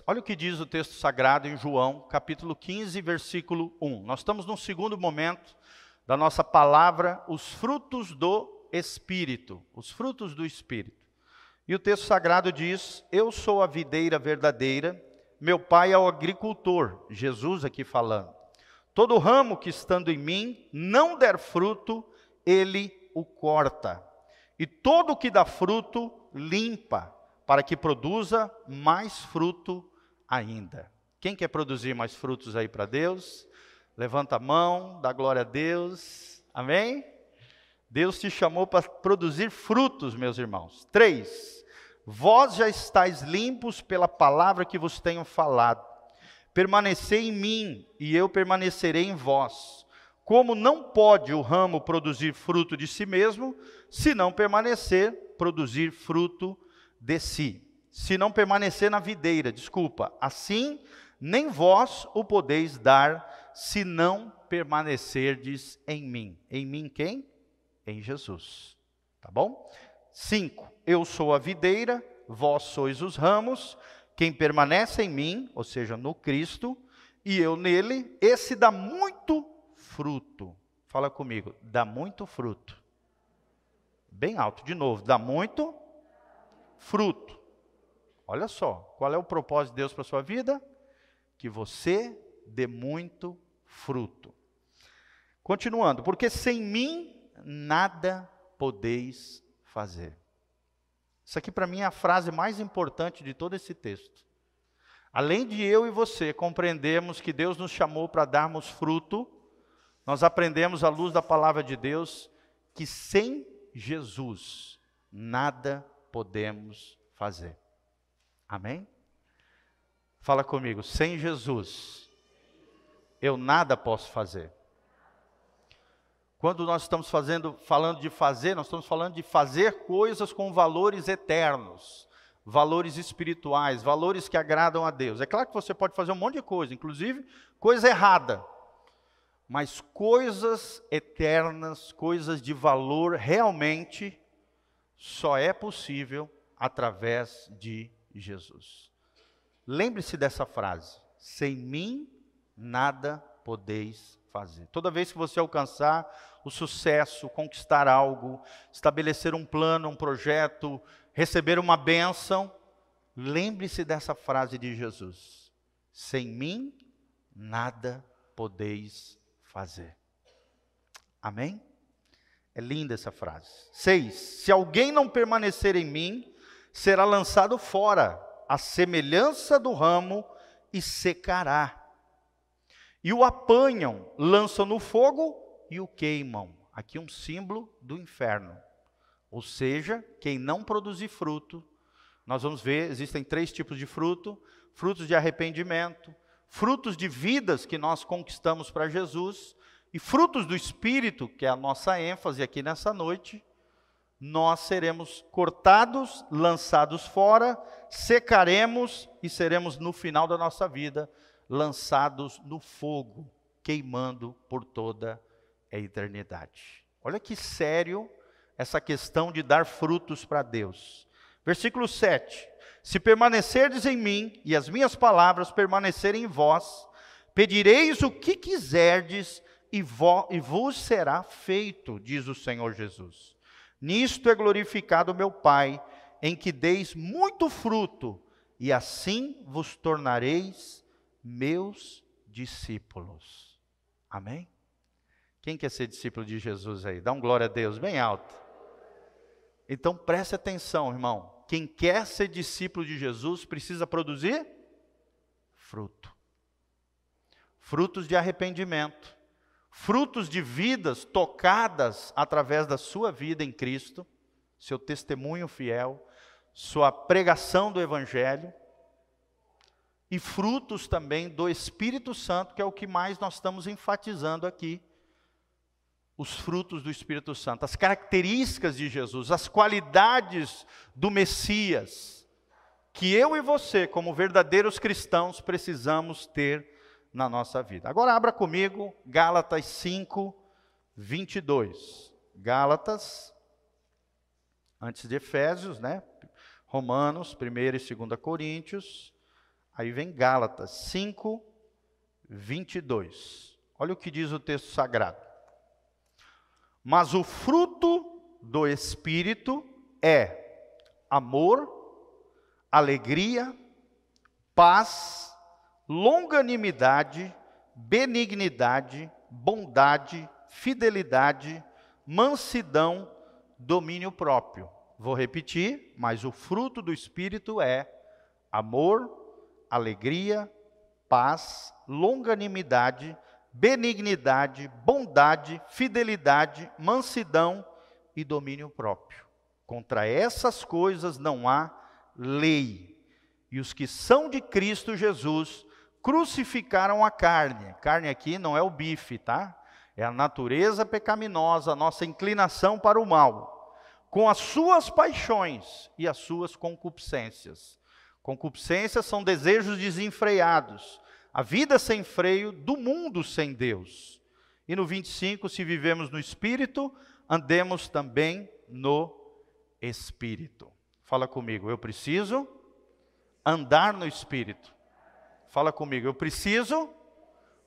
10. Olha o que diz o texto sagrado em João, capítulo 15, versículo 1. Nós estamos num segundo momento da nossa palavra, os frutos do Espírito. Os frutos do Espírito. E o texto sagrado diz: Eu sou a videira verdadeira, meu pai é o agricultor. Jesus aqui falando. Todo ramo que estando em mim não der fruto, ele o corta. E todo que dá fruto, limpa, para que produza mais fruto ainda. Quem quer produzir mais frutos aí para Deus? Levanta a mão, dá glória a Deus. Amém? Deus te chamou para produzir frutos, meus irmãos. Três, vós já estáis limpos pela palavra que vos tenho falado. Permanecei em mim e eu permanecerei em vós. Como não pode o ramo produzir fruto de si mesmo, se não permanecer, produzir fruto de si. Se não permanecer na videira, desculpa, assim nem vós o podeis dar, se não permanecerdes em mim. Em mim quem? Em Jesus. Tá bom? Cinco, eu sou a videira, vós sois os ramos, quem permanece em mim, ou seja, no Cristo, e eu nele, esse dá muito fruto. Fala comigo, dá muito fruto. Bem alto, de novo, dá muito fruto. Olha só, qual é o propósito de Deus para a sua vida? Que você dê muito fruto. Continuando, porque sem mim nada podeis fazer. Isso aqui para mim é a frase mais importante de todo esse texto. Além de eu e você compreendermos que Deus nos chamou para darmos fruto, nós aprendemos à luz da palavra de Deus que sem Jesus nada podemos fazer. Amém? Fala comigo, sem Jesus eu nada posso fazer. Quando nós estamos fazendo, falando de fazer, nós estamos falando de fazer coisas com valores eternos, valores espirituais, valores que agradam a Deus. É claro que você pode fazer um monte de coisa, inclusive coisa errada. Mas coisas eternas, coisas de valor realmente só é possível através de Jesus. Lembre-se dessa frase: sem mim nada podeis fazer. Toda vez que você alcançar o sucesso, conquistar algo, estabelecer um plano, um projeto, receber uma bênção, lembre-se dessa frase de Jesus: Sem mim, nada podeis fazer. Amém? É linda essa frase. Seis. Se alguém não permanecer em mim, será lançado fora, a semelhança do ramo, e secará. E o apanham, lançam no fogo e o queimam. Aqui um símbolo do inferno. Ou seja, quem não produzir fruto, nós vamos ver, existem três tipos de fruto: frutos de arrependimento, frutos de vidas que nós conquistamos para Jesus, e frutos do Espírito, que é a nossa ênfase aqui nessa noite, nós seremos cortados, lançados fora, secaremos e seremos no final da nossa vida lançados no fogo, queimando por toda a eternidade. Olha que sério essa questão de dar frutos para Deus. Versículo 7: Se permanecerdes em mim e as minhas palavras permanecerem em vós, pedireis o que quiserdes e, vo, vos será feito, diz o Senhor Jesus. Nisto é glorificado meu Pai, em que deis muito fruto, e assim vos tornareis meus discípulos. Amém? Quem quer ser discípulo de Jesus aí? Dá um glória a Deus bem alto. Então preste atenção, irmão. Quem quer ser discípulo de Jesus precisa produzir fruto. Frutos de arrependimento, frutos de vidas tocadas através da sua vida em Cristo, seu testemunho fiel, sua pregação do Evangelho, e frutos também do Espírito Santo, que é o que mais nós estamos enfatizando aqui. Os frutos do Espírito Santo, as características de Jesus, as qualidades do Messias, que eu e você, como verdadeiros cristãos, precisamos ter na nossa vida. Agora abra comigo Gálatas 5, 22. Gálatas, antes de Efésios, né? Romanos, 1 e 2 Coríntios. Aí vem Gálatas 5, 22. Olha o que diz o texto sagrado. Mas o fruto do Espírito é amor, alegria, paz, longanimidade, benignidade, bondade, fidelidade, mansidão, domínio próprio. Vou repetir, mas o fruto do Espírito é amor, alegria, paz, longanimidade, benignidade, bondade, fidelidade, mansidão e domínio próprio. Contra essas coisas não há lei. E os que são de Cristo Jesus crucificaram a carne. Carne aqui não é o bife, tá? É a natureza pecaminosa, a nossa inclinação para o mal, com as suas paixões e as suas concupiscências. Concupiscências são desejos desenfreados, a vida sem freio do mundo sem Deus. E no 25, se vivemos no espírito, andemos também no espírito. Fala comigo, eu preciso andar no espírito. Fala comigo, eu preciso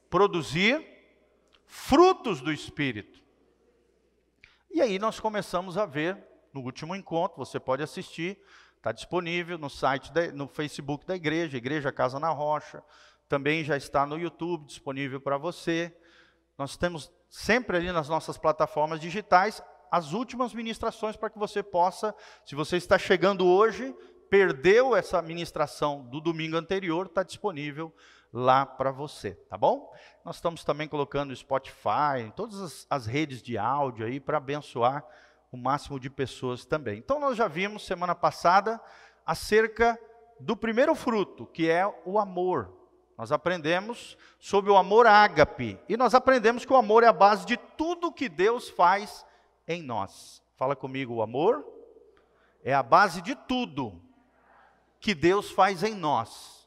produzir frutos do espírito. E aí nós começamos a ver no último encontro, você pode assistir, está disponível no site, da, no Facebook da igreja, Igreja Casa na Rocha, também já está no YouTube disponível para você. Nós temos sempre ali nas nossas plataformas digitais as últimas ministrações para que você possa, se você está chegando hoje, perdeu essa ministração do domingo anterior, está disponível lá para você, tá bom? Nós estamos também colocando Spotify, todas as, as redes de áudio aí para abençoar o máximo de pessoas também. Então nós já vimos semana passada acerca do primeiro fruto, que é o amor. Nós aprendemos sobre o amor ágape e nós aprendemos que o amor é a base de tudo que Deus faz em nós. Fala comigo, o amor é a base de tudo que Deus faz em nós.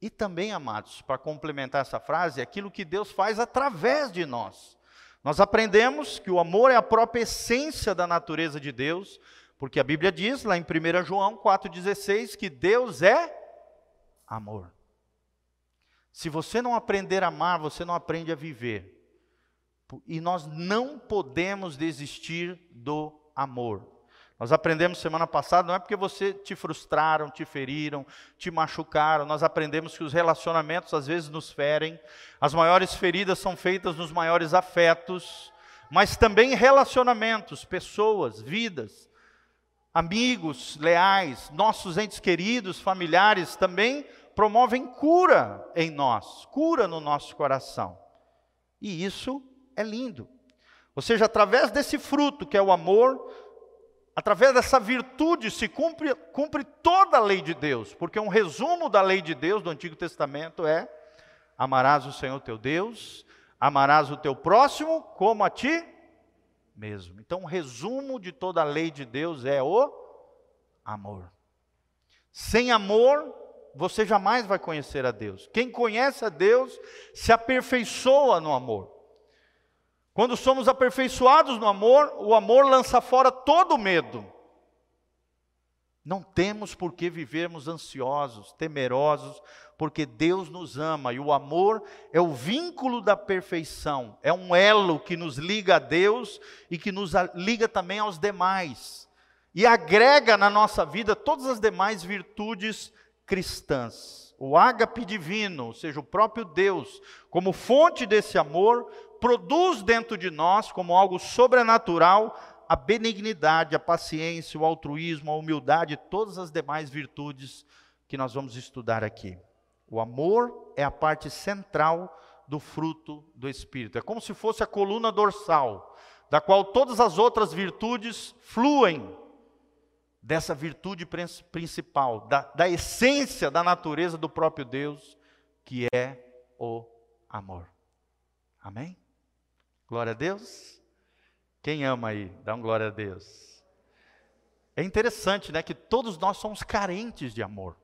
E também, amados, para complementar essa frase, aquilo que Deus faz através de nós. Nós aprendemos que o amor é a própria essência da natureza de Deus, porque a Bíblia diz lá em 1 João 4,16 que Deus é amor. Se você não aprender a amar, você não aprende a viver. E nós não podemos desistir do amor. Nós aprendemos semana passada, não é porque você te frustraram, te feriram, te machucaram, nós aprendemos que os relacionamentos às vezes nos ferem, as maiores feridas são feitas nos maiores afetos, mas também relacionamentos, pessoas, vidas, amigos leais, nossos entes queridos, familiares também promovem cura em nós, cura no nosso coração. E isso é lindo. Ou seja, através desse fruto que é o amor, Através dessa virtude se cumpre, cumpre toda a lei de Deus, porque um resumo da lei de Deus do Antigo Testamento é: amarás o Senhor teu Deus, amarás o teu próximo como a ti mesmo. Então, um resumo de toda a lei de Deus é o amor. Sem amor, você jamais vai conhecer a Deus. Quem conhece a Deus se aperfeiçoa no amor. Quando somos aperfeiçoados no amor, o amor lança fora todo medo. Não temos por que vivermos ansiosos, temerosos, porque Deus nos ama e o amor é o vínculo da perfeição, é um elo que nos liga a Deus e que nos liga também aos demais e agrega na nossa vida todas as demais virtudes cristãs. O ágape divino, ou seja, o próprio Deus, como fonte desse amor, produz dentro de nós, como algo sobrenatural, a benignidade, a paciência, o altruísmo, a humildade, todas as demais virtudes que nós vamos estudar aqui. O amor é a parte central do fruto do Espírito. É como se fosse a coluna dorsal, da qual todas as outras virtudes fluem dessa virtude principal, da, da essência da natureza do próprio Deus, que é o amor. Amém? Glória a Deus. Quem ama aí? Dá um glória a Deus. É interessante, né, que todos nós somos carentes de amor.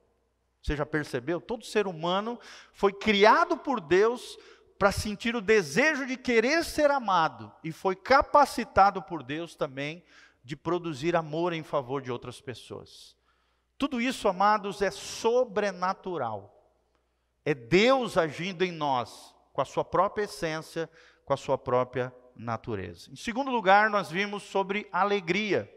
Você já percebeu? Todo ser humano foi criado por Deus para sentir o desejo de querer ser amado e foi capacitado por Deus também de produzir amor em favor de outras pessoas. Tudo isso, amados, é sobrenatural. É Deus agindo em nós, com a sua própria essência, com a sua própria natureza. Em segundo lugar, nós vimos sobre alegria.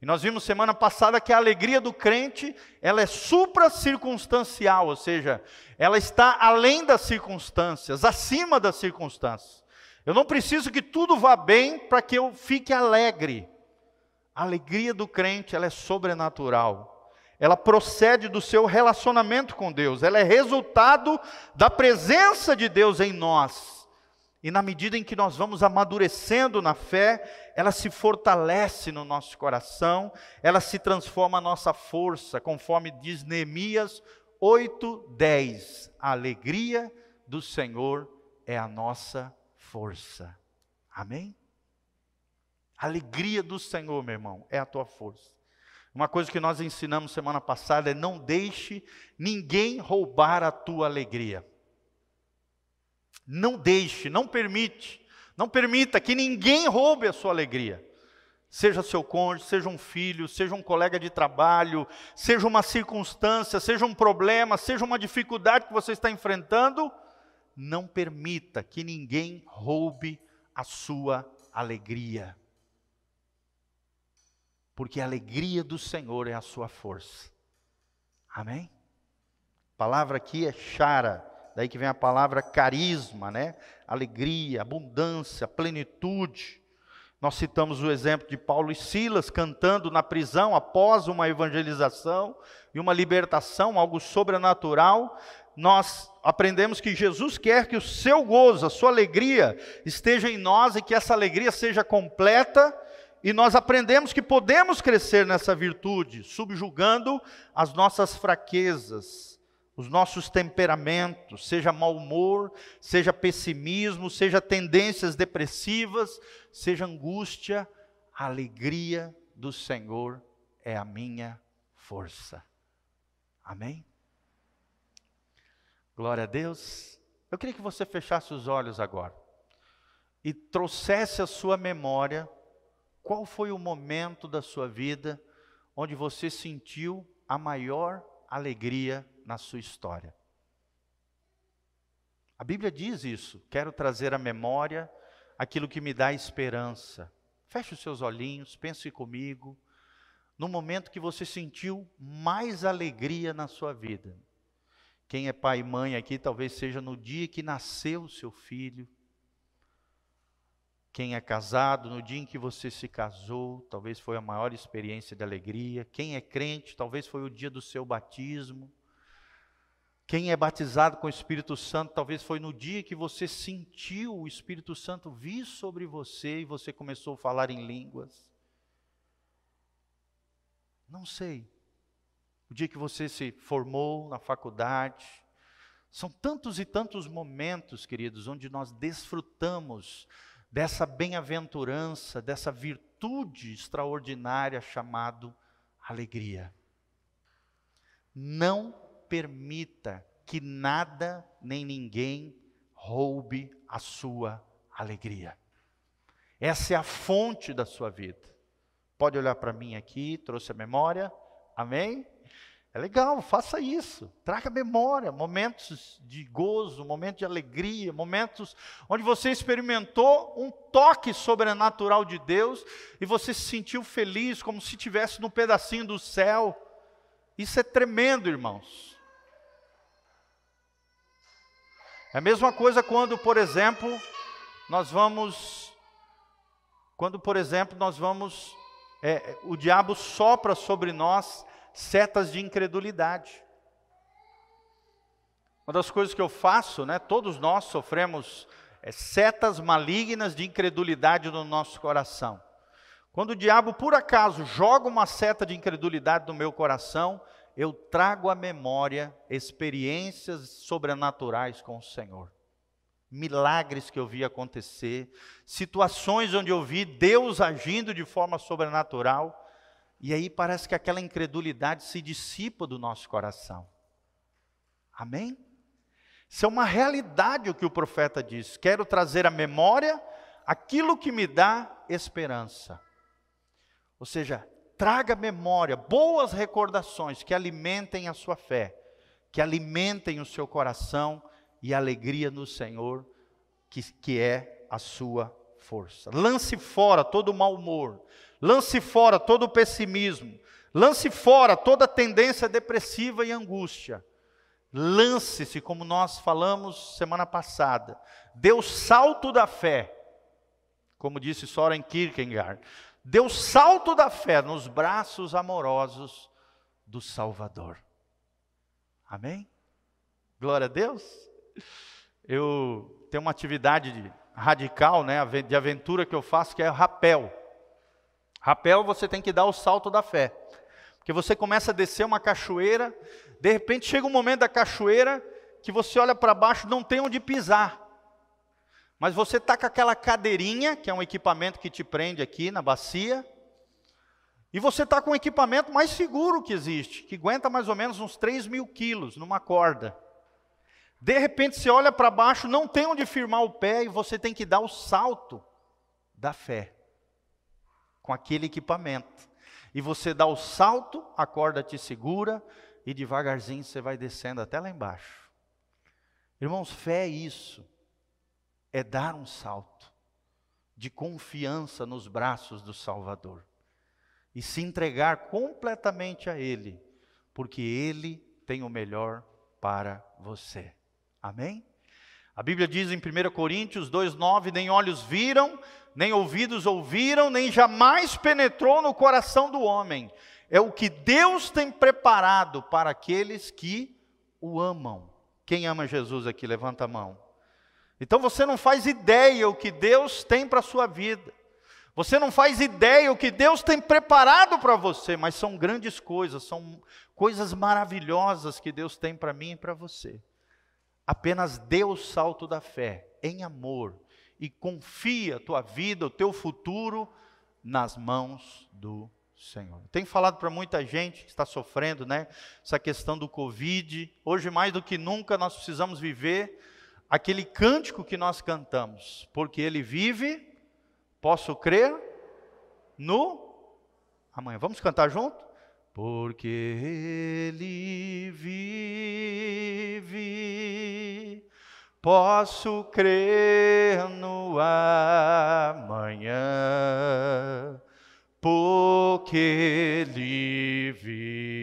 E nós vimos semana passada que a alegria do crente, ela é supra-circunstancial, ou seja, ela está além das circunstâncias, acima das circunstâncias. Eu não preciso que tudo vá bem para que eu fique alegre. A alegria do crente, ela é sobrenatural. Ela procede do seu relacionamento com Deus, ela é resultado da presença de Deus em nós. E na medida em que nós vamos amadurecendo na fé, ela se fortalece no nosso coração, ela se transforma a nossa força, conforme diz Neemias 8, 10. A alegria do Senhor é a nossa força. Amém? A alegria do Senhor, meu irmão, é a tua força. Uma coisa que nós ensinamos semana passada é não deixe ninguém roubar a tua alegria. Não deixe, não permite, não permita que ninguém roube a sua alegria. Seja seu cônjuge, seja um filho, seja um colega de trabalho, seja uma circunstância, seja um problema, seja uma dificuldade que você está enfrentando, não permita que ninguém roube a sua alegria. Porque a alegria do Senhor é a sua força. Amém? A palavra aqui é chara daí que vem a palavra carisma, né? Alegria, abundância, plenitude. Nós citamos o exemplo de Paulo e Silas cantando na prisão após uma evangelização e uma libertação, algo sobrenatural. Nós aprendemos que Jesus quer que o seu gozo, a sua alegria esteja em nós e que essa alegria seja completa. E nós aprendemos que podemos crescer nessa virtude, subjugando as nossas fraquezas, os nossos temperamentos, seja mau humor, seja pessimismo, seja tendências depressivas, seja angústia, a alegria do Senhor é a minha força. Amém? Glória a Deus. Eu queria que você fechasse os olhos agora e trouxesse à sua memória qual foi o momento da sua vida onde você sentiu a maior alegria na sua história. A Bíblia diz isso. Quero trazer à memória aquilo que me dá esperança. Feche os seus olhinhos, pense comigo. No momento que você sentiu mais alegria na sua vida. Quem é pai e mãe aqui, talvez seja no dia que nasceu o seu filho. Quem é casado, no dia em que você se casou, talvez foi a maior experiência de alegria. Quem é crente, talvez foi o dia do seu batismo. Quem é batizado com o Espírito Santo, talvez foi no dia que você sentiu o Espírito Santo vir sobre você e você começou a falar em línguas. Não sei. O dia que você se formou na faculdade. São tantos e tantos momentos, queridos, onde nós desfrutamos dessa bem-aventurança, dessa virtude extraordinária chamado alegria. Não permita que nada nem ninguém roube a sua alegria. Essa é a fonte da sua vida. Pode olhar para mim aqui, trouxe a memória. Amém? É legal, faça isso. Traga memória, momentos de gozo, momentos de alegria, momentos onde você experimentou um toque sobrenatural de Deus e você se sentiu feliz, como se estivesse num pedacinho do céu. Isso é tremendo, irmãos. É a mesma coisa quando, por exemplo, nós vamos, quando, por exemplo, nós vamos, é, o diabo sopra sobre nós setas de incredulidade. Uma das coisas que eu faço, né, todos nós sofremos é, setas malignas de incredulidade no nosso coração. Quando o diabo, por acaso, joga uma seta de incredulidade no meu coração, eu trago à memória experiências sobrenaturais com o Senhor. Milagres que eu vi acontecer, situações onde eu vi Deus agindo de forma sobrenatural, e aí parece que aquela incredulidade se dissipa do nosso coração. Amém? Isso é uma realidade o que o profeta diz. Quero trazer à memória aquilo que me dá esperança. Ou seja, traga memória, boas recordações que alimentem a sua fé, que alimentem o seu coração e a alegria no Senhor, que, que é a sua força. Lance fora todo o mau humor, lance fora todo o pessimismo, lance fora toda tendência depressiva e angústia. Lance-se, como nós falamos semana passada, dê o salto da fé, como disse Soren Kierkegaard, o salto da fé nos braços amorosos do Salvador. Amém? Glória a Deus. Eu tenho uma atividade radical, né, de aventura que eu faço, que é rapel. Rapel você tem que dar o salto da fé. Porque você começa a descer uma cachoeira, de repente chega um momento da cachoeira que você olha para baixo, não tem onde pisar. Mas você está com aquela cadeirinha, que é um equipamento que te prende aqui na bacia, e você está com o equipamento mais seguro que existe, que aguenta mais ou menos uns 3 mil quilos numa corda. De repente você olha para baixo, não tem onde firmar o pé e você tem que dar o salto da fé com aquele equipamento. E você dá o salto, a corda te segura e devagarzinho você vai descendo até lá embaixo. Irmãos, fé é isso. É dar um salto de confiança nos braços do Salvador e se entregar completamente a Ele, porque Ele tem o melhor para você. Amém? A Bíblia diz em 1 Coríntios 2,9: Nem olhos viram, nem ouvidos ouviram, nem jamais penetrou no coração do homem. É o que Deus tem preparado para aqueles que o amam. Quem ama Jesus aqui, levanta a mão. Então você não faz ideia o que Deus tem para a sua vida. Você não faz ideia o que Deus tem preparado para você, mas são grandes coisas, são coisas maravilhosas que Deus tem para mim e para você. Apenas dê o salto da fé em amor e confia a tua vida, o teu futuro nas mãos do Senhor. Tenho falado para muita gente que está sofrendo, né? Essa questão do Covid. Hoje, mais do que nunca, nós precisamos viver aquele cântico que nós cantamos. Porque Ele vive, posso crer no amanhã. Vamos cantar junto? Porque Ele vive, posso crer no amanhã, porque Ele vive,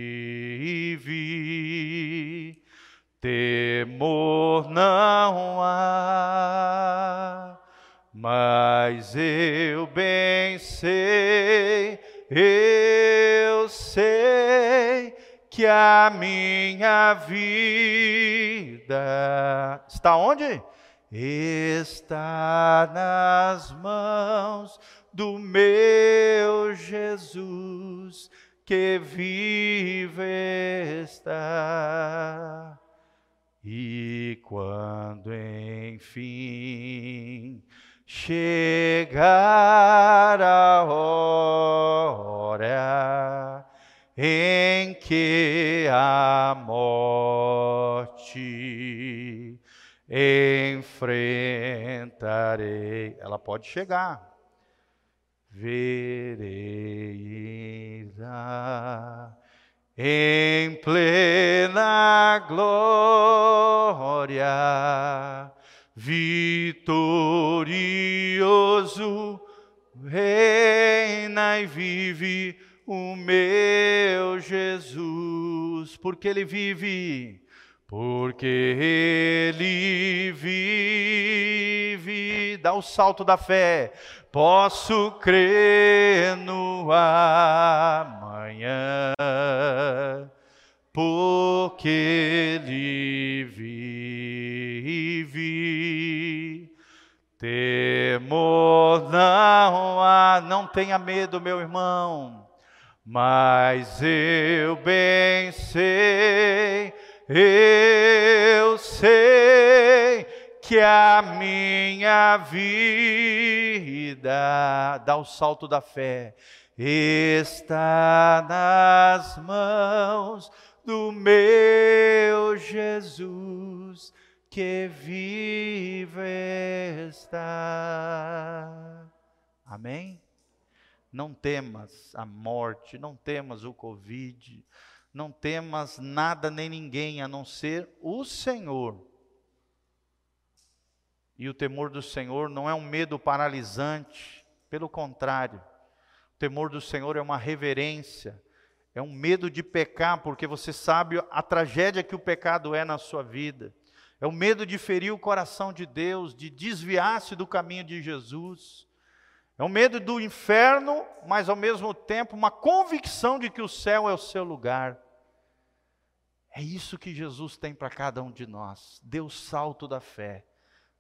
temor não há, mas eu bem sei. Eu sei que a minha vida está onde? Está nas mãos do meu Jesus que vive está. E quando enfim chegar a hora em que a morte enfrentarei. Ela pode chegar. Verei lá em plena glória vitorioso, reina e vive o meu Jesus, porque Ele vive, porque Ele vive, dá o salto da fé, posso crer no amanhã, porque Ele vive. Temor não há, não tenha medo, meu irmão, mas eu bem sei, eu sei que a minha vida, dá o salto da fé, está nas mãos do meu Jesus que vive está. Amém? Não temas a morte, não temas o Covid, não temas nada nem ninguém a não ser o Senhor. E o temor do Senhor não é um medo paralisante, pelo contrário, temor do Senhor é uma reverência, é um medo de pecar, porque você sabe a tragédia que o pecado é na sua vida. É o medo de ferir o coração de Deus, de desviar-se do caminho de Jesus. É o medo do inferno, mas ao mesmo tempo uma convicção de que o céu é o seu lugar. É isso que Jesus tem para cada um de nós. O salto da fé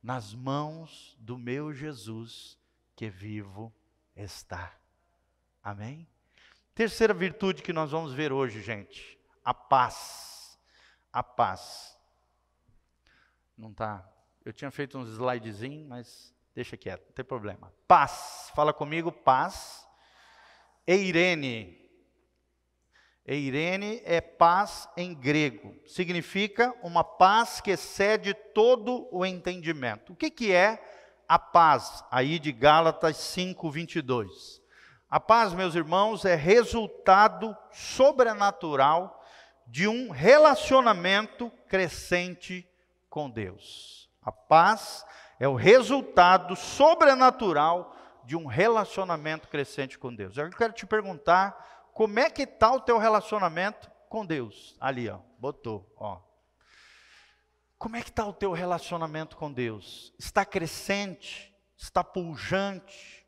nas mãos do meu Jesus que vivo está. Amém? Terceira virtude que nós vamos ver hoje, gente, a paz. A paz. Não tá. Eu tinha feito uns slidezinho, mas deixa quieto, não tem problema. Paz. Fala comigo, paz. Eirene. Eirene é paz em grego. Significa uma paz que excede todo o entendimento. O que, que é a paz? Aí de Gálatas 5, 22. A paz, meus irmãos, é resultado sobrenatural de um relacionamento crescente com Deus. A paz é o resultado sobrenatural de um relacionamento crescente com Deus. Eu quero te perguntar, como é que está o teu relacionamento com Deus? Ali, ó, botou, ó. Como é que está o teu relacionamento com Deus? Está crescente? Está pujante?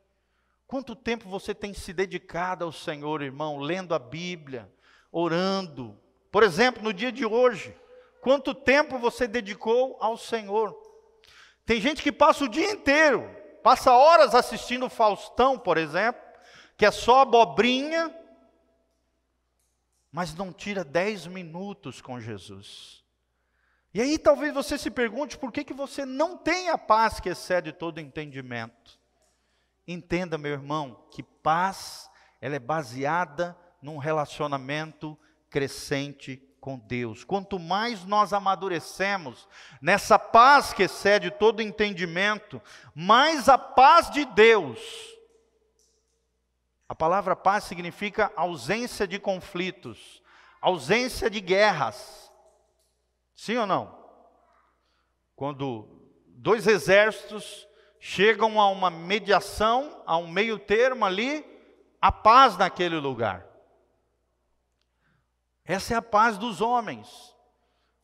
Quanto tempo você tem se dedicado ao Senhor, irmão, lendo a Bíblia, orando? Por exemplo, no dia de hoje, quanto tempo você dedicou ao Senhor? Tem gente que passa o dia inteiro, passa horas assistindo Faustão, por exemplo, que é só abobrinha, mas não tira dez minutos com Jesus. E aí talvez você se pergunte por que, que você não tem a paz que excede todo entendimento. Entenda, meu irmão, que paz ela é baseada num relacionamento crescente com Deus. Quanto mais nós amadurecemos nessa paz que excede todo entendimento, mais a paz de Deus. A palavra paz significa ausência de conflitos, ausência de guerras. Sim ou não? Quando dois exércitos chegam a uma mediação, a um meio termo ali, a paz naquele lugar. Essa é a paz dos homens.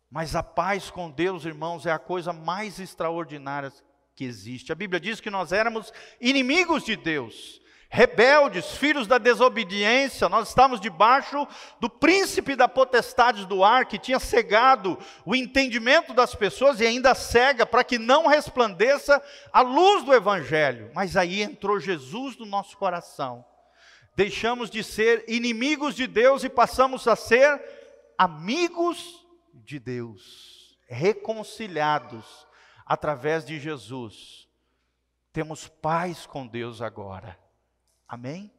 Mas a paz com Deus, irmãos, é a coisa mais extraordinária que existe. A Bíblia diz que nós éramos inimigos de Deus, rebeldes, filhos da desobediência, nós estávamos debaixo do príncipe da potestade do ar, que tinha cegado o entendimento das pessoas e ainda cega para que não resplandeça a luz do Evangelho. Mas aí entrou Jesus no nosso coração. Deixamos de ser inimigos de Deus e passamos a ser amigos de Deus, reconciliados através de Jesus. Temos paz com Deus agora. Amém?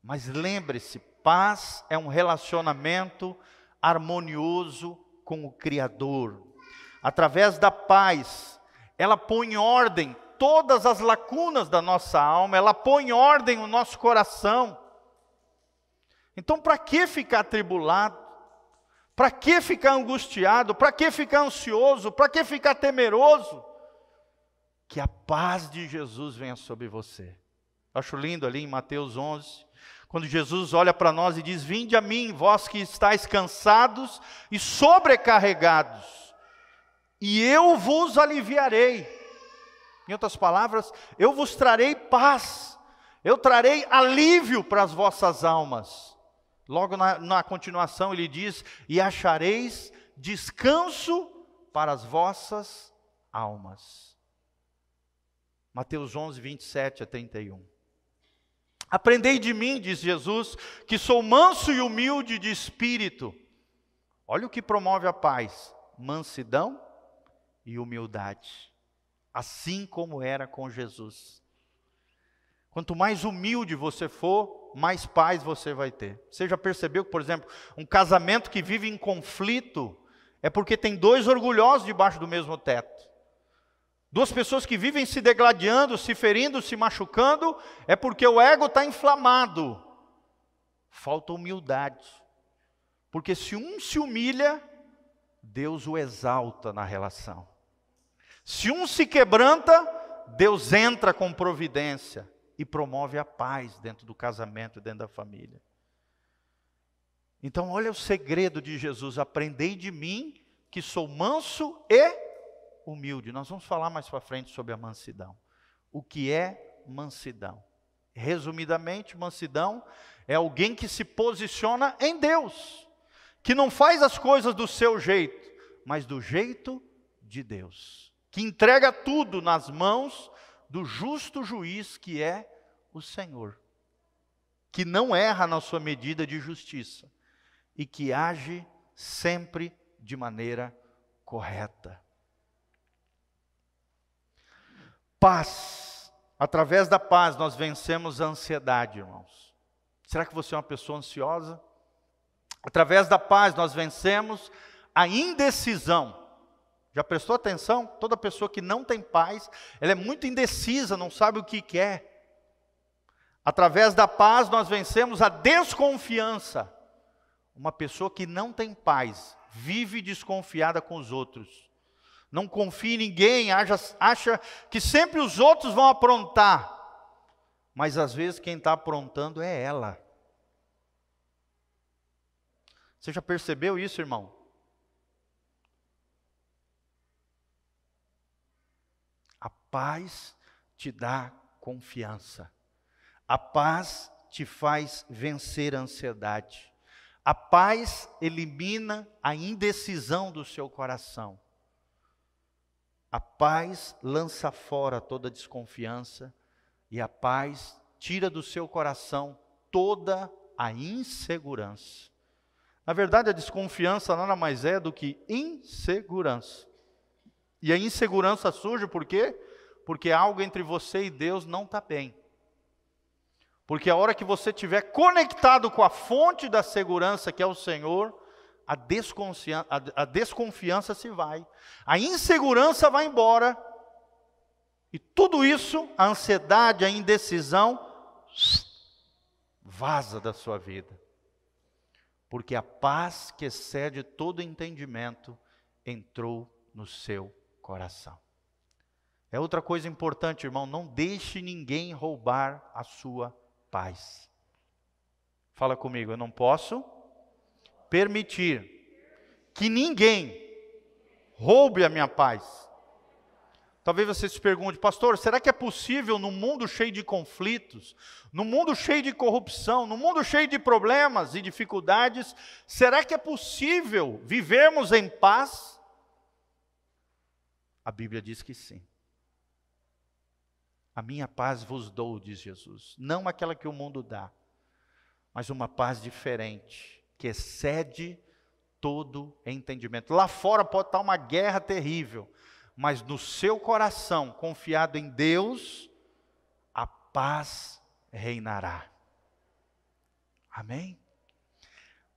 Mas lembre-se, paz é um relacionamento harmonioso com o Criador. Através da paz, ela põe em ordem todas as lacunas da nossa alma, ela põe em ordem o nosso coração. Então, para que ficar atribulado? Para que ficar angustiado? Para que ficar ansioso? Para que ficar temeroso? Que a paz de Jesus venha sobre você. Acho lindo ali em Mateus 11, quando Jesus olha para nós e diz: Vinde a mim, vós que estáis cansados e sobrecarregados, e eu vos aliviarei. Em outras palavras, eu vos trarei paz, eu trarei alívio para as vossas almas. Logo na, na continuação ele diz: E achareis descanso para as vossas almas. Mateus 11, 27 a 31. Aprendei de mim, diz Jesus, que sou manso e humilde de espírito. Olha o que promove a paz: mansidão e humildade. Assim como era com Jesus. Quanto mais humilde você for, mais paz você vai ter. Você já percebeu que, por exemplo, um casamento que vive em conflito é porque tem dois orgulhosos debaixo do mesmo teto. Duas pessoas que vivem se degladiando, se ferindo, se machucando, é porque o ego está inflamado. Falta humildade. Porque se um se humilha, Deus o exalta na relação. Se um se quebranta, Deus entra com providência e promove a paz dentro do casamento, dentro da família. Então, olha o segredo de Jesus: aprendei de mim, que sou manso e humilde. Nós vamos falar mais para frente sobre a mansidão. O que é mansidão? Resumidamente, mansidão é alguém que se posiciona em Deus, que não faz as coisas do seu jeito, mas do jeito de Deus, que entrega tudo nas mãos do justo juiz que é o Senhor, que não erra na sua medida de justiça e que age sempre de maneira correta. Paz. Através da paz nós vencemos a ansiedade, irmãos. Será que você é uma pessoa ansiosa? Através da paz nós vencemos a indecisão. Já prestou atenção? Toda pessoa que não tem paz, ela é muito indecisa, não sabe o que quer. Através da paz nós vencemos a desconfiança. Uma pessoa que não tem paz, vive desconfiada com os outros não confia em ninguém, acha, acha que sempre os outros vão aprontar. Mas às vezes quem está aprontando é ela. Você já percebeu isso, irmão? A paz te dá confiança. A paz te faz vencer a ansiedade. A paz elimina a indecisão do seu coração. A paz lança fora toda desconfiança e a paz tira do seu coração toda a insegurança. Na verdade, a desconfiança nada mais é do que insegurança. E a insegurança surge por quê? Porque algo entre você e Deus não está bem. Porque a hora que você estiver conectado com a fonte da segurança, que é o Senhor, a desconfiança, a, a desconfiança se vai, a insegurança vai embora, e tudo isso, a ansiedade, a indecisão, vaza da sua vida. Porque a paz que excede todo entendimento entrou no seu coração. É outra coisa importante, irmão, não deixe ninguém roubar a sua paz. Fala comigo, eu não posso permitir que ninguém roube a minha paz. Talvez você se pergunte, pastor, será que é possível no mundo cheio de conflitos, no mundo cheio de corrupção, no mundo cheio de problemas e dificuldades, será que é possível vivermos em paz? A Bíblia diz que sim. A minha paz vos dou, diz Jesus, não aquela que o mundo dá, mas uma paz diferente que excede todo entendimento. Lá fora pode estar uma guerra terrível, mas no seu coração, confiado em Deus, a paz reinará. Amém?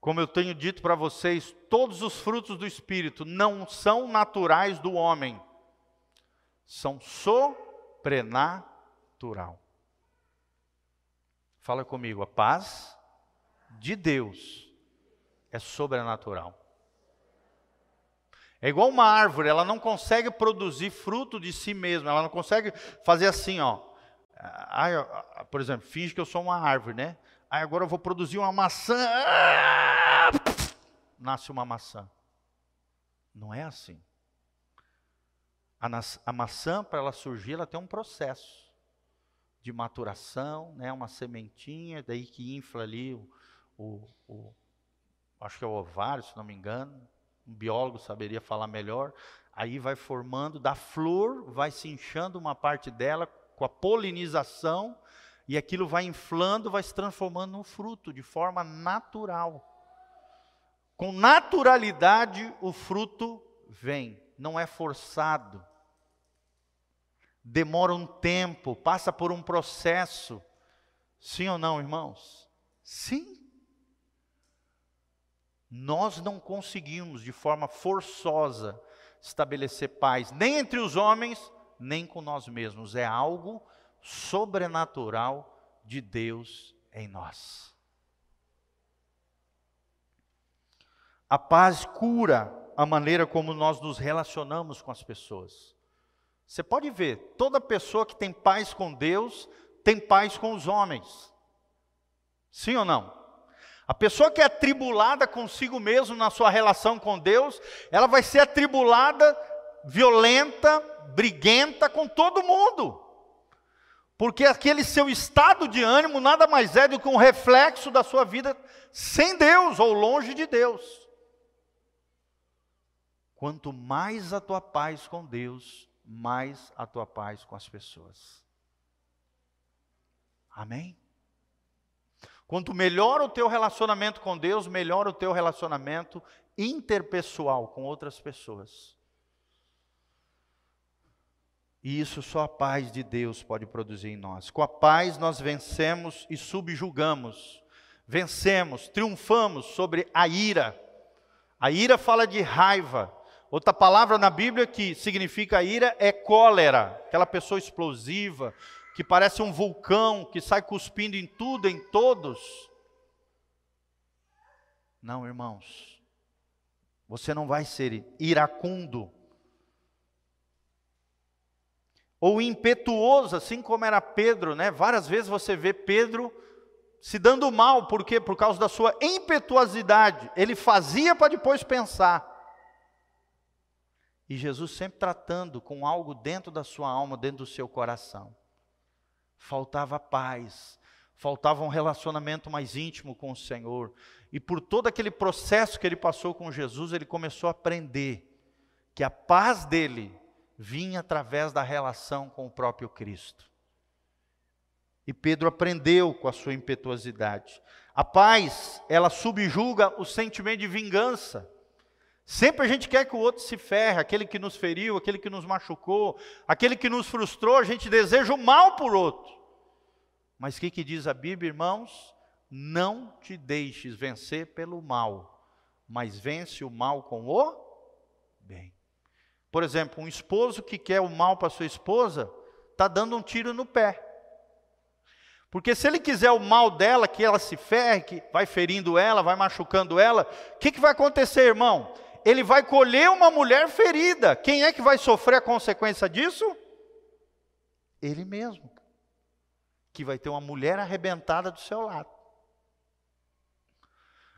Como eu tenho dito para vocês, todos os frutos do Espírito não são naturais do homem, são sobrenatural. Fala comigo, a paz de Deus é sobrenatural. É igual uma árvore, ela não consegue produzir fruto de si mesma, ela não consegue fazer assim, ó. Aí, por exemplo, finge que eu sou uma árvore, né? Aí agora eu vou produzir uma maçã. Nasce uma maçã. Não é assim. A, a maçã, para ela surgir, ela tem um processo de maturação, né? Uma sementinha, daí que infla ali o, o acho que é o ovário, se não me engano, um biólogo saberia falar melhor. Aí vai formando, da flor vai se inchando uma parte dela com a polinização, e aquilo vai inflando, vai se transformando num fruto de forma natural. Com naturalidade o fruto vem, não é forçado. Demora um tempo, passa por um processo. Sim ou não, irmãos? Sim. Nós não conseguimos de forma forçosa estabelecer paz, nem entre os homens, nem com nós mesmos, é algo sobrenatural de Deus em nós. A paz cura a maneira como nós nos relacionamos com as pessoas. Você pode ver, toda pessoa que tem paz com Deus tem paz com os homens. Sim ou não? A pessoa que é atribulada consigo mesmo na sua relação com Deus, ela vai ser atribulada, violenta, briguenta com todo mundo. Porque aquele seu estado de ânimo nada mais é do que um reflexo da sua vida sem Deus ou longe de Deus. Quanto mais a tua paz com Deus, mais a tua paz com as pessoas. Amém? Quanto melhor o teu relacionamento com Deus, melhor o teu relacionamento interpessoal com outras pessoas. E isso só a paz de Deus pode produzir em nós. Com a paz nós vencemos e subjugamos. Vencemos, triunfamos sobre a ira. A ira fala de raiva, Outra palavra na Bíblia que significa ira é cólera, aquela pessoa explosiva, que parece um vulcão, que sai cuspindo em tudo, em todos. Não, irmãos, você não vai ser iracundo ou impetuoso, assim como era Pedro, né? Várias vezes você vê Pedro se dando mal, por quê? Por causa da sua impetuosidade. Ele fazia para depois pensar. E Jesus sempre tratando com algo dentro da sua alma, dentro do seu coração. Faltava paz, faltava um relacionamento mais íntimo com o Senhor. E por todo aquele processo que ele passou com Jesus, ele começou a aprender que a paz dele vinha através da relação com o próprio Cristo. E Pedro aprendeu com a sua impetuosidade. A paz, ela subjuga o sentimento de vingança. Sempre a gente quer que o outro se ferre, aquele que nos feriu, aquele que nos machucou, aquele que nos frustrou, a gente deseja o mal por outro. Mas o que, que diz a Bíblia, irmãos? Não te deixes vencer pelo mal, mas vence o mal com o bem. Por exemplo, um esposo que quer o mal para sua esposa, está dando um tiro no pé. Porque se ele quiser o mal dela, que ela se ferre, que vai ferindo ela, vai machucando ela, o que, que vai acontecer, irmão? Ele vai colher uma mulher ferida. Quem é que vai sofrer a consequência disso? Ele mesmo. Que vai ter uma mulher arrebentada do seu lado.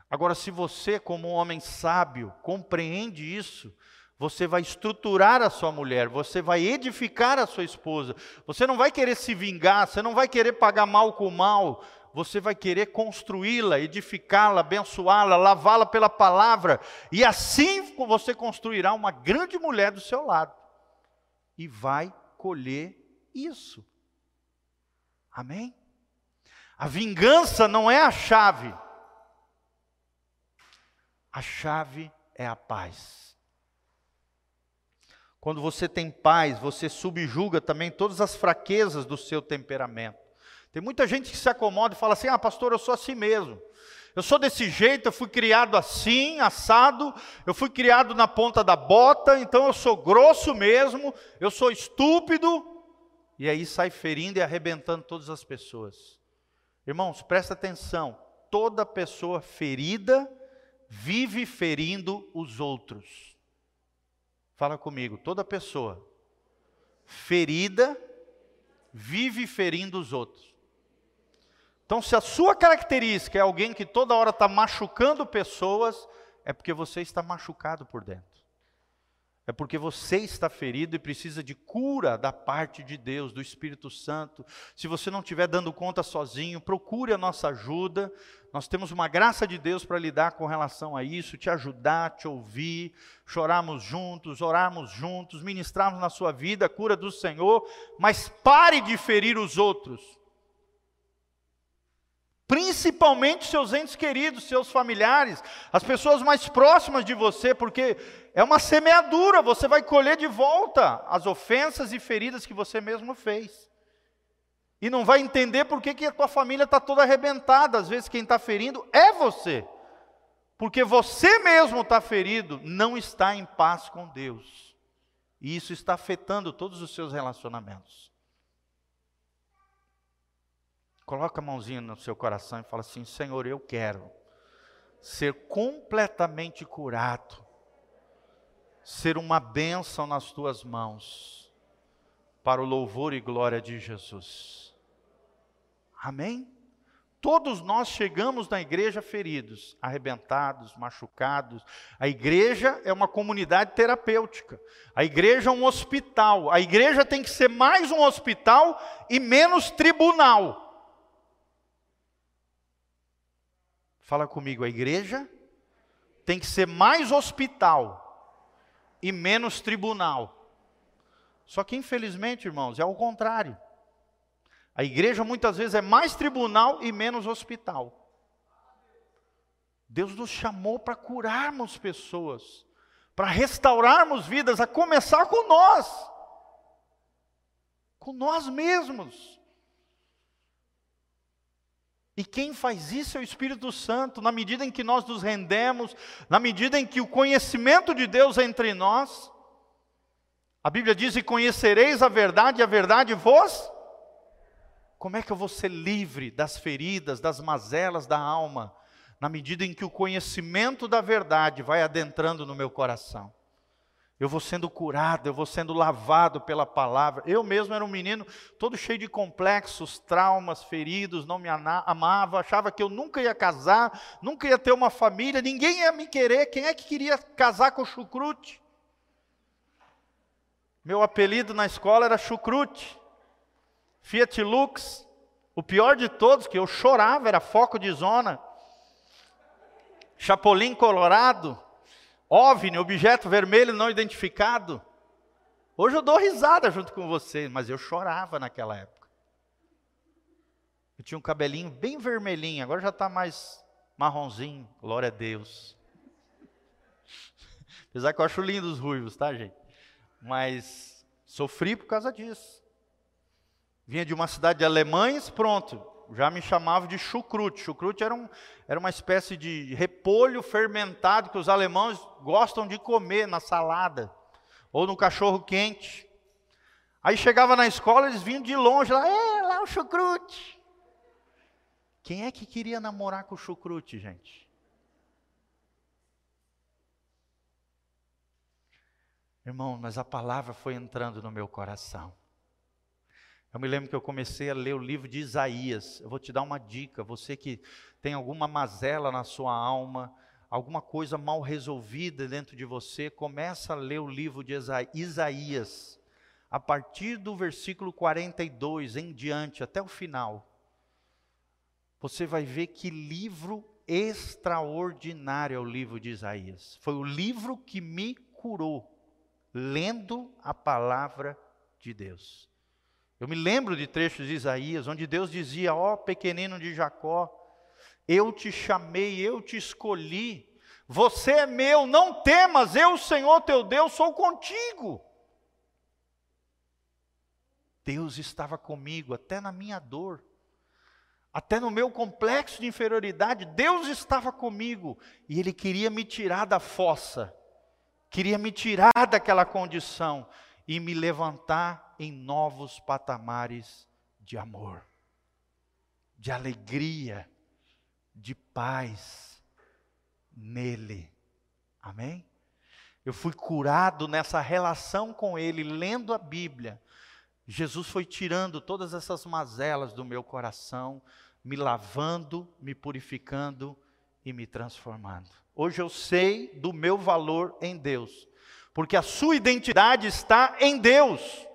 Agora, se você, como um homem sábio, compreende isso, você vai estruturar a sua mulher, você vai edificar a sua esposa. Você não vai querer se vingar, você não vai querer pagar mal com mal, você vai querer construí-la, edificá-la, abençoá-la, lavá-la pela palavra, e assim você construirá uma grande mulher do seu lado, e vai colher isso. Amém? A vingança não é a chave, a chave é a paz. Quando você tem paz, você subjuga também todas as fraquezas do seu temperamento. Tem muita gente que se acomoda e fala assim: ah, pastor, eu sou assim mesmo. Eu sou desse jeito, eu fui criado assim, assado, eu fui criado na ponta da bota, então eu sou grosso mesmo, eu sou estúpido. E aí sai ferindo e arrebentando todas as pessoas. Irmãos, presta atenção: toda pessoa ferida vive ferindo os outros. Fala comigo, toda pessoa ferida vive ferindo os outros. Então, se a sua característica é alguém que toda hora está machucando pessoas, é porque você está machucado por dentro. É porque você está ferido e precisa de cura da parte de Deus, do Espírito Santo. Se você não estiver dando conta sozinho, procure a nossa ajuda. Nós temos uma graça de Deus para lidar com relação a isso, te ajudar, te ouvir, chorarmos juntos, orarmos juntos, ministrarmos na sua vida a cura do Senhor, mas pare de ferir os outros principalmente seus entes queridos, seus familiares, as pessoas mais próximas de você, porque é uma semeadura, você vai colher de volta as ofensas e feridas que você mesmo fez. E não vai entender por que, que a tua família está toda arrebentada, às vezes quem está ferindo é você, porque você mesmo está ferido, não está em paz com Deus. E isso está afetando todos os seus relacionamentos. Coloca a mãozinha no seu coração e fala assim: Senhor, eu quero ser completamente curado, ser uma bênção nas tuas mãos, para o louvor e glória de Jesus. Amém? Todos nós chegamos na igreja feridos, arrebentados, machucados. A igreja é uma comunidade terapêutica. A igreja é um hospital. A igreja tem que ser mais um hospital e menos tribunal. Fala comigo, a igreja tem que ser mais hospital e menos tribunal. Só que infelizmente, irmãos, é o contrário. A igreja muitas vezes é mais tribunal e menos hospital. Deus nos chamou para curarmos pessoas, para restaurarmos vidas, a começar com nós, com nós mesmos. E quem faz isso é o Espírito Santo, na medida em que nós nos rendemos, na medida em que o conhecimento de Deus é entre nós. A Bíblia diz: E conhecereis a verdade, e a verdade vos como é que eu vou ser livre das feridas, das mazelas da alma, na medida em que o conhecimento da verdade vai adentrando no meu coração? Eu vou sendo curado, eu vou sendo lavado pela palavra. Eu mesmo era um menino todo cheio de complexos, traumas, feridos, não me amava, achava que eu nunca ia casar, nunca ia ter uma família, ninguém ia me querer. Quem é que queria casar com chucrute? Meu apelido na escola era chucrute. Fiat Lux, o pior de todos, que eu chorava, era foco de zona. Chapolin Colorado, OVNI, objeto vermelho não identificado. Hoje eu dou risada junto com vocês, mas eu chorava naquela época. Eu tinha um cabelinho bem vermelhinho, agora já está mais marronzinho, glória a Deus. Apesar que eu acho lindo os ruivos, tá, gente? Mas sofri por causa disso. Vinha de uma cidade de alemães, pronto, já me chamava de chucrute. Chucrute era, um, era uma espécie de repolho fermentado que os alemães gostam de comer na salada ou no cachorro quente. Aí chegava na escola, eles vinham de longe lá, é, lá o chucrute. Quem é que queria namorar com o chucrute, gente? Irmão, mas a palavra foi entrando no meu coração. Eu me lembro que eu comecei a ler o livro de Isaías. Eu vou te dar uma dica, você que tem alguma mazela na sua alma, alguma coisa mal resolvida dentro de você, começa a ler o livro de Isaías. A partir do versículo 42 em diante, até o final, você vai ver que livro extraordinário é o livro de Isaías. Foi o livro que me curou, lendo a palavra de Deus. Eu me lembro de trechos de Isaías, onde Deus dizia: Ó oh, pequenino de Jacó, eu te chamei, eu te escolhi, você é meu, não temas, eu, Senhor teu Deus, sou contigo. Deus estava comigo até na minha dor, até no meu complexo de inferioridade, Deus estava comigo e Ele queria me tirar da fossa, queria me tirar daquela condição e me levantar em novos patamares de amor, de alegria, de paz nele. Amém? Eu fui curado nessa relação com ele, lendo a Bíblia. Jesus foi tirando todas essas mazelas do meu coração, me lavando, me purificando e me transformando. Hoje eu sei do meu valor em Deus porque a sua identidade está em Deus.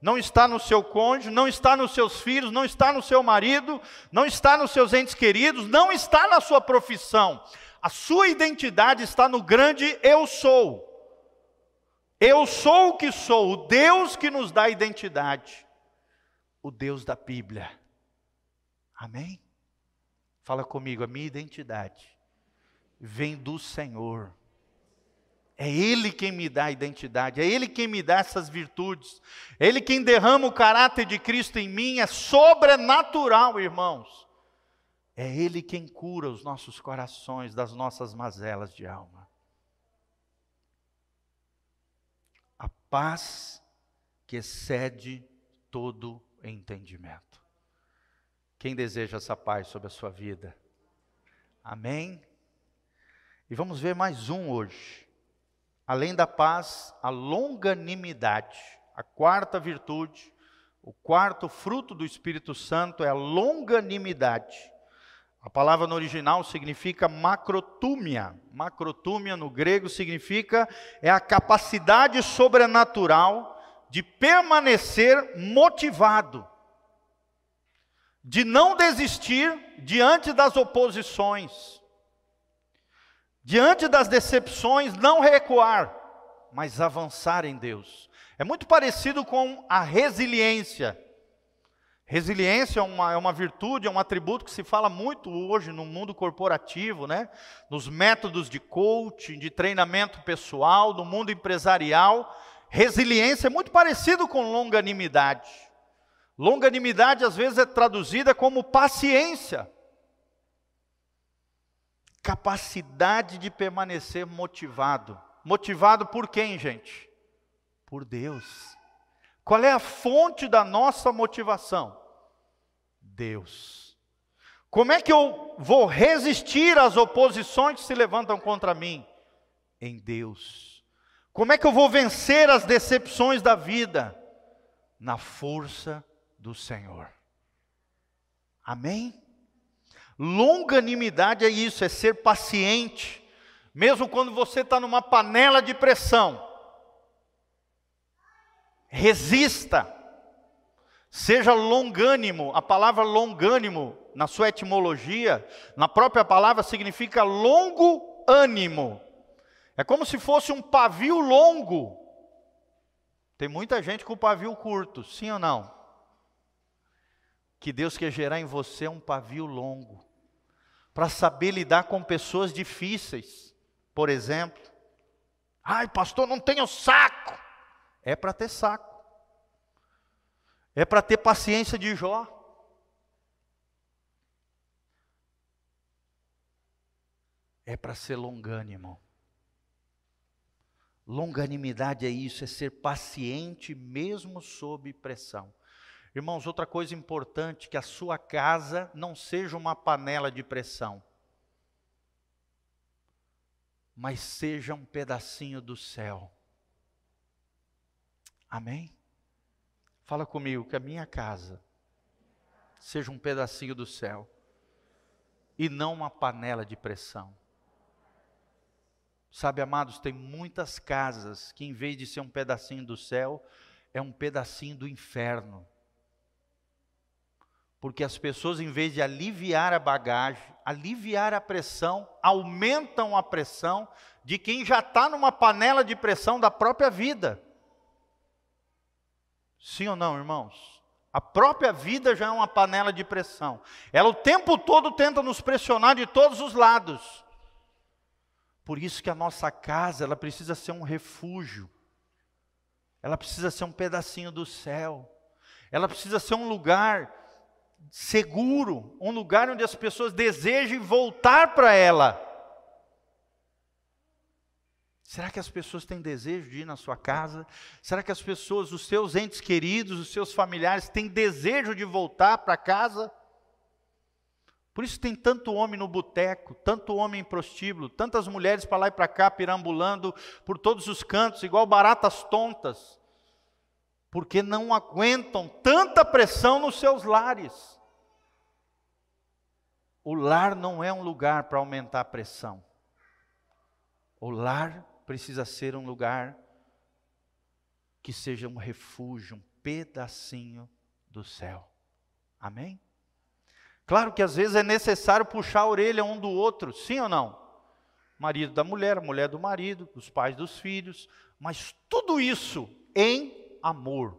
Não está no seu cônjuge, não está nos seus filhos, não está no seu marido, não está nos seus entes queridos, não está na sua profissão. A sua identidade está no grande eu sou. Eu sou o que sou, o Deus que nos dá identidade, o Deus da Bíblia. Amém? Fala comigo, a minha identidade vem do Senhor. É Ele quem me dá a identidade, é Ele quem me dá essas virtudes, é Ele quem derrama o caráter de Cristo em mim, é sobrenatural, irmãos. É Ele quem cura os nossos corações das nossas mazelas de alma. A paz que excede todo entendimento. Quem deseja essa paz sobre a sua vida? Amém? E vamos ver mais um hoje. Além da paz, a longanimidade. A quarta virtude, o quarto fruto do Espírito Santo é a longanimidade. A palavra no original significa macrotúmia. Macrotúmia no grego significa é a capacidade sobrenatural de permanecer motivado, de não desistir diante das oposições, diante das decepções, não recuar, mas avançar em Deus. É muito parecido com a resiliência. Resiliência é uma, é uma virtude, é um atributo que se fala muito hoje no mundo corporativo, né? nos métodos de coaching, de treinamento pessoal, no mundo empresarial. Resiliência é muito parecido com longanimidade. Longanimidade às vezes é traduzida como paciência. Capacidade de permanecer motivado. Motivado por quem, gente? Por Deus. Qual é a fonte da nossa motivação? Deus. Como é que eu vou resistir às oposições que se levantam contra mim? Em Deus. Como é que eu vou vencer as decepções da vida? Na força do Senhor. Amém? Longanimidade é isso, é ser paciente, mesmo quando você está numa panela de pressão. Resista. Seja longânimo, a palavra longânimo, na sua etimologia, na própria palavra, significa longo ânimo. É como se fosse um pavio longo. Tem muita gente com pavio curto, sim ou não? Que Deus quer gerar em você um pavio longo, para saber lidar com pessoas difíceis, por exemplo. Ai, pastor, não tenho saco. É para ter saco. É para ter paciência de Jó. É para ser longânimo. Longanimidade é isso, é ser paciente mesmo sob pressão. Irmãos, outra coisa importante, que a sua casa não seja uma panela de pressão, mas seja um pedacinho do céu. Amém? Fala comigo que a minha casa seja um pedacinho do céu e não uma panela de pressão. Sabe, amados, tem muitas casas que, em vez de ser um pedacinho do céu, é um pedacinho do inferno. Porque as pessoas, em vez de aliviar a bagagem, aliviar a pressão, aumentam a pressão de quem já está numa panela de pressão da própria vida. Sim ou não, irmãos? A própria vida já é uma panela de pressão. Ela o tempo todo tenta nos pressionar de todos os lados. Por isso que a nossa casa, ela precisa ser um refúgio. Ela precisa ser um pedacinho do céu. Ela precisa ser um lugar seguro, um lugar onde as pessoas desejem voltar para ela. Será que as pessoas têm desejo de ir na sua casa? Será que as pessoas, os seus entes queridos, os seus familiares, têm desejo de voltar para casa? Por isso tem tanto homem no boteco, tanto homem em prostíbulo, tantas mulheres para lá e para cá, pirambulando por todos os cantos, igual baratas tontas, porque não aguentam tanta pressão nos seus lares. O lar não é um lugar para aumentar a pressão. O lar precisa ser um lugar que seja um refúgio, um pedacinho do céu. Amém? Claro que às vezes é necessário puxar a orelha um do outro, sim ou não? Marido da mulher, mulher do marido, os pais dos filhos, mas tudo isso em amor.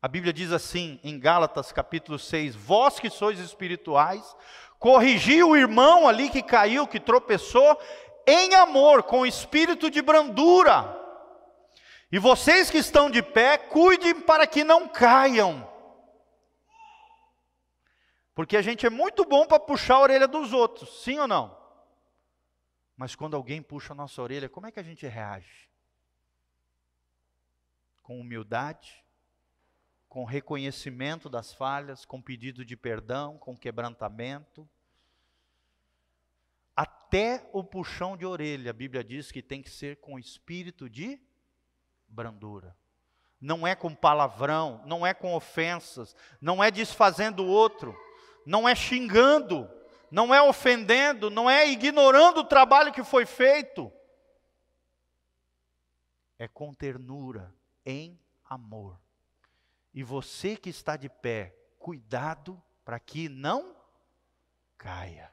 A Bíblia diz assim em Gálatas capítulo 6: Vós que sois espirituais, corrigi o irmão ali que caiu, que tropeçou, em amor, com espírito de brandura. E vocês que estão de pé, cuidem para que não caiam. Porque a gente é muito bom para puxar a orelha dos outros, sim ou não? Mas quando alguém puxa a nossa orelha, como é que a gente reage? Com humildade, com reconhecimento das falhas, com pedido de perdão, com quebrantamento. Até o puxão de orelha, a Bíblia diz que tem que ser com espírito de brandura. Não é com palavrão, não é com ofensas, não é desfazendo o outro, não é xingando, não é ofendendo, não é ignorando o trabalho que foi feito. É com ternura, em amor. E você que está de pé, cuidado para que não caia.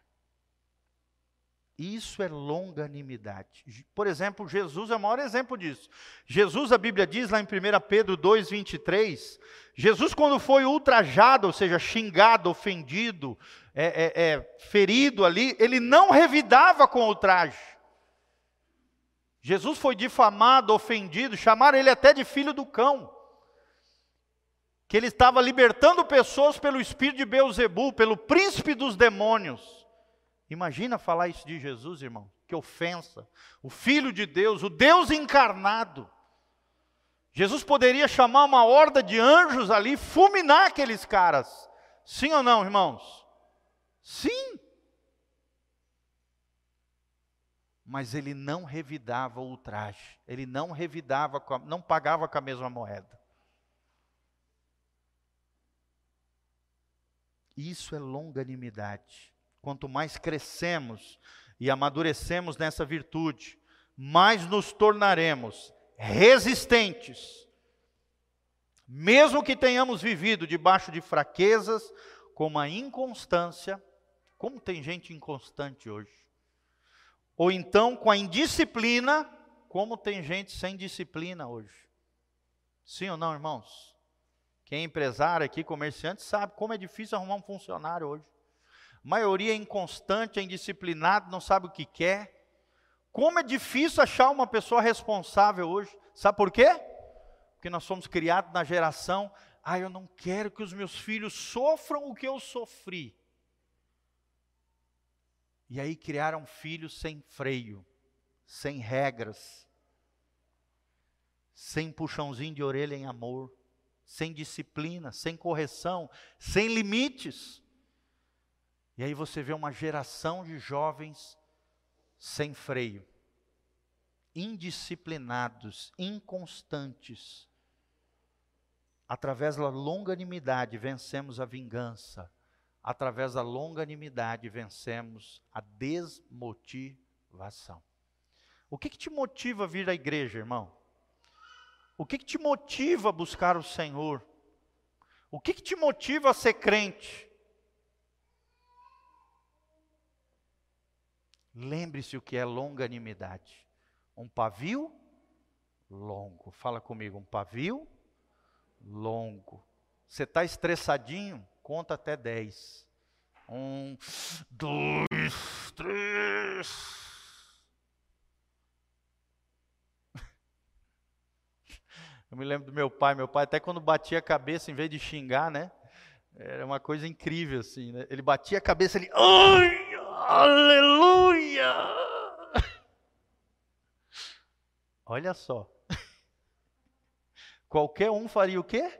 Isso é longanimidade. Por exemplo, Jesus é o maior exemplo disso. Jesus, a Bíblia diz lá em 1 Pedro 2, 23, Jesus, quando foi ultrajado, ou seja, xingado, ofendido, é, é, é, ferido ali, ele não revidava com ultraje. Jesus foi difamado, ofendido, chamaram ele até de filho do cão. Que ele estava libertando pessoas pelo espírito de Beuzebu, pelo príncipe dos demônios. Imagina falar isso de Jesus, irmão. Que ofensa. O Filho de Deus, o Deus encarnado. Jesus poderia chamar uma horda de anjos ali, fulminar aqueles caras. Sim ou não, irmãos? Sim. Mas ele não revidava o ultraje. Ele não revidava, não pagava com a mesma moeda. Isso é longanimidade. Quanto mais crescemos e amadurecemos nessa virtude, mais nos tornaremos resistentes. Mesmo que tenhamos vivido debaixo de fraquezas, como a inconstância, como tem gente inconstante hoje. Ou então com a indisciplina, como tem gente sem disciplina hoje. Sim ou não, irmãos? Quem é empresário aqui, comerciante, sabe como é difícil arrumar um funcionário hoje maioria é inconstante, é indisciplinado, não sabe o que quer. Como é difícil achar uma pessoa responsável hoje. Sabe por quê? Porque nós somos criados na geração, ah, eu não quero que os meus filhos sofram o que eu sofri. E aí criaram filhos sem freio, sem regras, sem puxãozinho de orelha em amor, sem disciplina, sem correção, sem limites. E aí você vê uma geração de jovens sem freio, indisciplinados, inconstantes. Através da longanimidade vencemos a vingança. Através da longanimidade vencemos a desmotivação. O que, que te motiva a vir à igreja, irmão? O que, que te motiva a buscar o Senhor? O que, que te motiva a ser crente? Lembre-se o que é longanimidade. Um pavio longo. Fala comigo, um pavio longo. Você está estressadinho? Conta até dez. Um, dois, três. Eu me lembro do meu pai. Meu pai, até quando batia a cabeça, em vez de xingar, né? Era uma coisa incrível, assim, né? Ele batia a cabeça, ele. Ai! Aleluia! Olha só. Qualquer um faria o quê?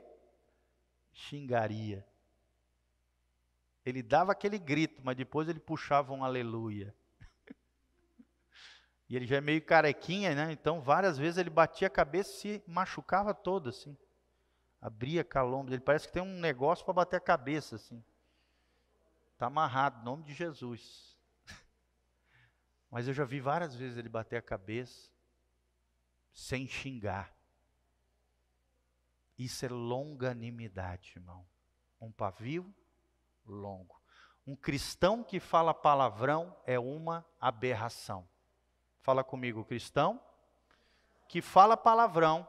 Xingaria. Ele dava aquele grito, mas depois ele puxava um aleluia. E ele já é meio carequinha, né? Então várias vezes ele batia a cabeça e se machucava todo assim. Abria calombo. Ele parece que tem um negócio para bater a cabeça assim. Está amarrado, em nome de Jesus. Mas eu já vi várias vezes ele bater a cabeça sem xingar. Isso é longanimidade, irmão. Um pavio longo. Um cristão que fala palavrão é uma aberração. Fala comigo, cristão que fala palavrão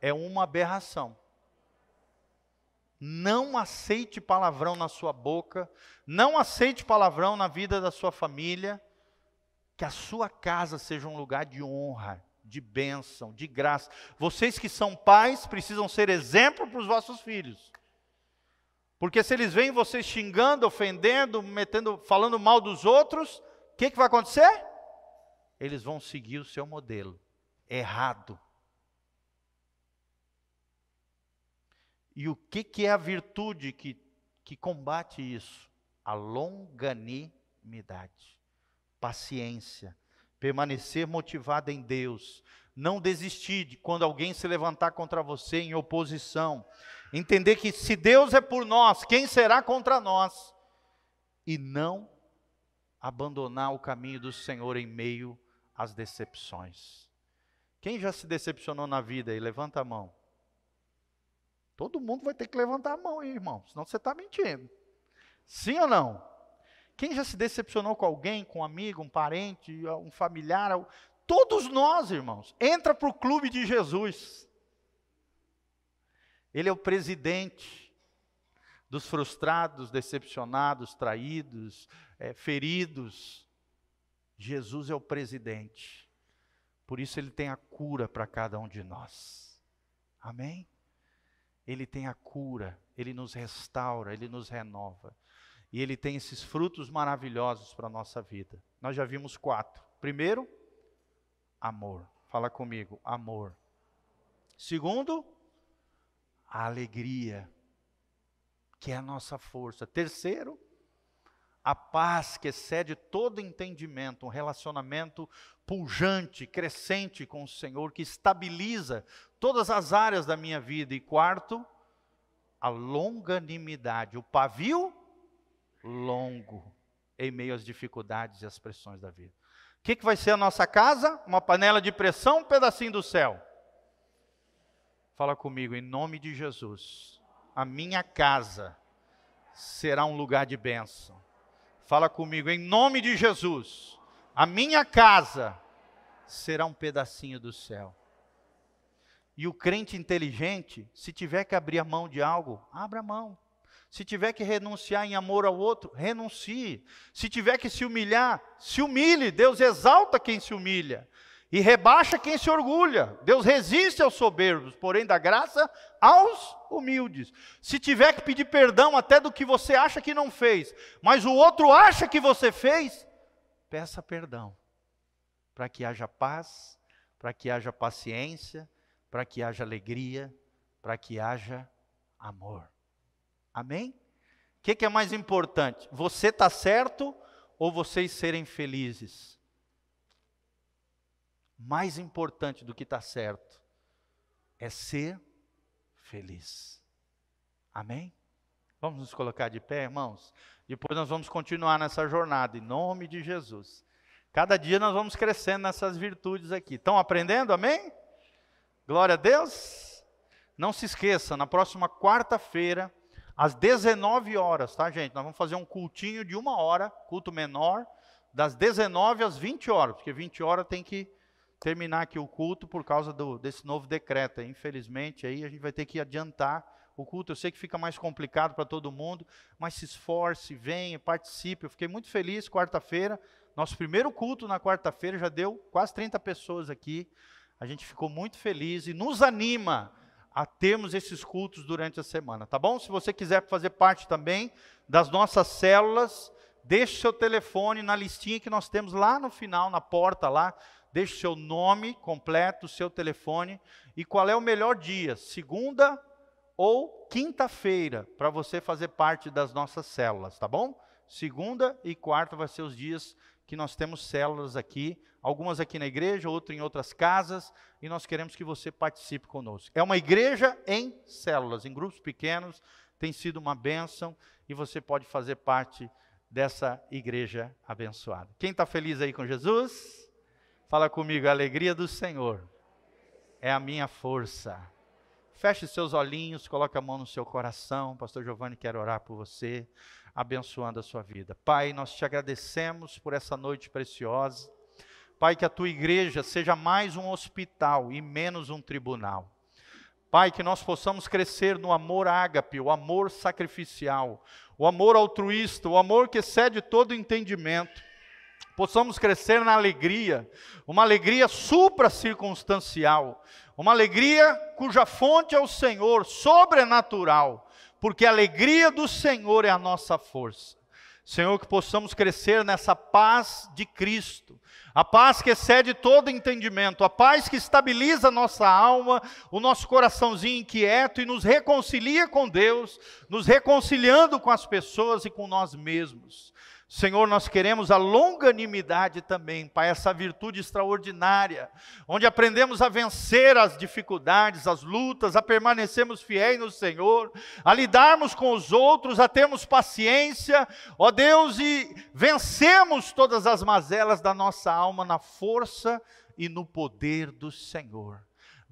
é uma aberração. Não aceite palavrão na sua boca, não aceite palavrão na vida da sua família, que a sua casa seja um lugar de honra, de bênção, de graça. Vocês que são pais precisam ser exemplo para os vossos filhos. Porque se eles veem vocês xingando, ofendendo, metendo, falando mal dos outros, o que, que vai acontecer? Eles vão seguir o seu modelo errado. E o que, que é a virtude que, que combate isso? A longanimidade, paciência, permanecer motivado em Deus, não desistir de quando alguém se levantar contra você em oposição, entender que se Deus é por nós, quem será contra nós? E não abandonar o caminho do Senhor em meio às decepções. Quem já se decepcionou na vida aí? Levanta a mão. Todo mundo vai ter que levantar a mão aí, irmão, senão você está mentindo. Sim ou não? Quem já se decepcionou com alguém, com um amigo, um parente, um familiar? Todos nós, irmãos. Entra para o clube de Jesus. Ele é o presidente dos frustrados, decepcionados, traídos, é, feridos. Jesus é o presidente. Por isso ele tem a cura para cada um de nós. Amém? Ele tem a cura, ele nos restaura, ele nos renova. E ele tem esses frutos maravilhosos para a nossa vida. Nós já vimos quatro. Primeiro, amor. Fala comigo, amor. Segundo, a alegria, que é a nossa força. Terceiro, a paz que excede todo entendimento, um relacionamento pujante, crescente com o Senhor, que estabiliza todas as áreas da minha vida. E quarto, a longanimidade, o pavio longo em meio às dificuldades e às pressões da vida. O que, que vai ser a nossa casa? Uma panela de pressão, um pedacinho do céu. Fala comigo, em nome de Jesus. A minha casa será um lugar de bênção. Fala comigo, em nome de Jesus. A minha casa será um pedacinho do céu. E o crente inteligente, se tiver que abrir a mão de algo, abra a mão. Se tiver que renunciar em amor ao outro, renuncie. Se tiver que se humilhar, se humilhe. Deus exalta quem se humilha e rebaixa quem se orgulha. Deus resiste aos soberbos, porém dá graça aos humildes. Se tiver que pedir perdão até do que você acha que não fez, mas o outro acha que você fez, peça perdão, para que haja paz, para que haja paciência, para que haja alegria, para que haja amor. Amém? O que, que é mais importante? Você está certo ou vocês serem felizes? Mais importante do que estar tá certo é ser feliz. Amém? Vamos nos colocar de pé, irmãos? Depois nós vamos continuar nessa jornada, em nome de Jesus. Cada dia nós vamos crescendo nessas virtudes aqui. Estão aprendendo? Amém? Glória a Deus. Não se esqueça, na próxima quarta-feira, às 19 horas, tá, gente? Nós vamos fazer um cultinho de uma hora, culto menor, das 19 às 20 horas, porque 20 horas tem que terminar aqui o culto por causa do, desse novo decreto. Infelizmente, aí a gente vai ter que adiantar o culto. Eu sei que fica mais complicado para todo mundo, mas se esforce, venha, participe. Eu fiquei muito feliz quarta-feira. Nosso primeiro culto na quarta-feira já deu quase 30 pessoas aqui. A gente ficou muito feliz e nos anima a termos esses cultos durante a semana, tá bom? Se você quiser fazer parte também das nossas células, deixe seu telefone na listinha que nós temos lá no final, na porta lá. Deixe seu nome completo, seu telefone e qual é o melhor dia, segunda ou quinta-feira, para você fazer parte das nossas células, tá bom? Segunda e quarta vai ser os dias que nós temos células aqui, algumas aqui na igreja, outras em outras casas, e nós queremos que você participe conosco. É uma igreja em células, em grupos pequenos, tem sido uma bênção e você pode fazer parte dessa igreja abençoada. Quem está feliz aí com Jesus? Fala comigo, a alegria do Senhor é a minha força. Feche seus olhinhos, coloque a mão no seu coração. Pastor Giovanni quer orar por você abençoando a sua vida. Pai, nós te agradecemos por essa noite preciosa. Pai, que a tua igreja seja mais um hospital e menos um tribunal. Pai, que nós possamos crescer no amor ágape, o amor sacrificial, o amor altruísta, o amor que excede todo entendimento. Possamos crescer na alegria, uma alegria supra-circunstancial, uma alegria cuja fonte é o Senhor, sobrenatural porque a alegria do Senhor é a nossa força. Senhor, que possamos crescer nessa paz de Cristo, a paz que excede todo entendimento, a paz que estabiliza nossa alma, o nosso coraçãozinho inquieto e nos reconcilia com Deus, nos reconciliando com as pessoas e com nós mesmos. Senhor, nós queremos a longanimidade também, Pai, essa virtude extraordinária, onde aprendemos a vencer as dificuldades, as lutas, a permanecermos fiéis no Senhor, a lidarmos com os outros, a termos paciência, ó Deus, e vencemos todas as mazelas da nossa alma na força e no poder do Senhor.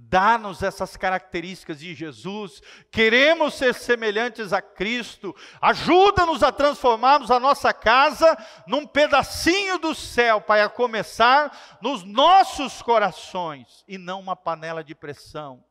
Dá-nos essas características de Jesus. Queremos ser semelhantes a Cristo. Ajuda-nos a transformarmos a nossa casa num pedacinho do céu, Pai, a começar nos nossos corações e não uma panela de pressão.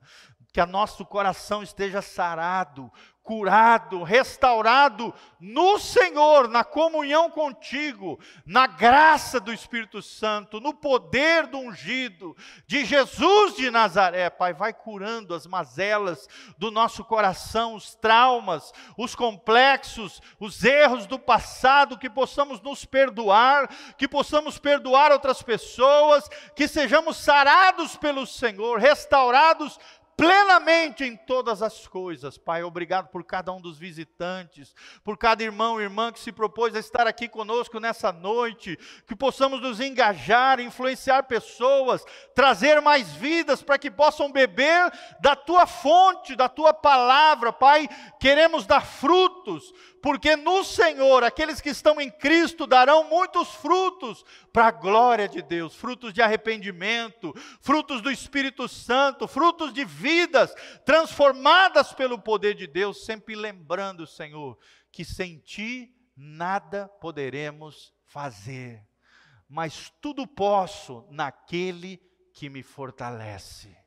Que nosso coração esteja sarado, curado, restaurado no Senhor, na comunhão contigo, na graça do Espírito Santo, no poder do ungido, de Jesus de Nazaré. Pai, vai curando as mazelas do nosso coração, os traumas, os complexos, os erros do passado, que possamos nos perdoar, que possamos perdoar outras pessoas, que sejamos sarados pelo Senhor, restaurados plenamente em todas as coisas. Pai, obrigado por cada um dos visitantes, por cada irmão e irmã que se propôs a estar aqui conosco nessa noite, que possamos nos engajar, influenciar pessoas, trazer mais vidas para que possam beber da tua fonte, da tua palavra, Pai. Queremos dar frutos, porque no Senhor, aqueles que estão em Cristo darão muitos frutos para a glória de Deus, frutos de arrependimento, frutos do Espírito Santo, frutos de vidas transformadas pelo poder de Deus, sempre lembrando, Senhor, que sem ti nada poderemos fazer, mas tudo posso naquele que me fortalece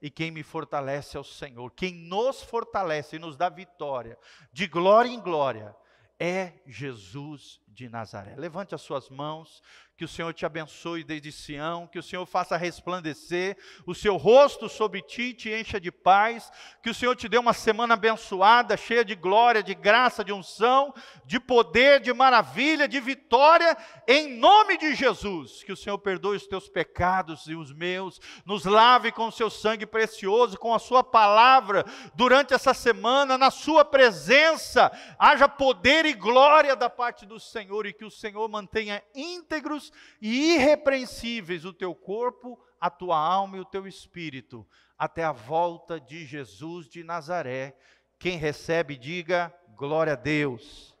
e quem me fortalece é o Senhor. Quem nos fortalece e nos dá vitória, de glória em glória, é Jesus de Nazaré. Levante as suas mãos, que o Senhor te abençoe desde Sião, que o Senhor faça resplandecer o seu rosto sobre ti, te encha de paz, que o Senhor te dê uma semana abençoada, cheia de glória, de graça, de unção, de poder, de maravilha, de vitória, em nome de Jesus. Que o Senhor perdoe os teus pecados e os meus, nos lave com o seu sangue precioso, com a sua palavra, durante essa semana, na sua presença, haja poder e glória da parte do Senhor e que o Senhor mantenha íntegros e irrepreensíveis o teu corpo, a tua alma e o teu espírito, até a volta de Jesus de Nazaré. Quem recebe, diga glória a Deus.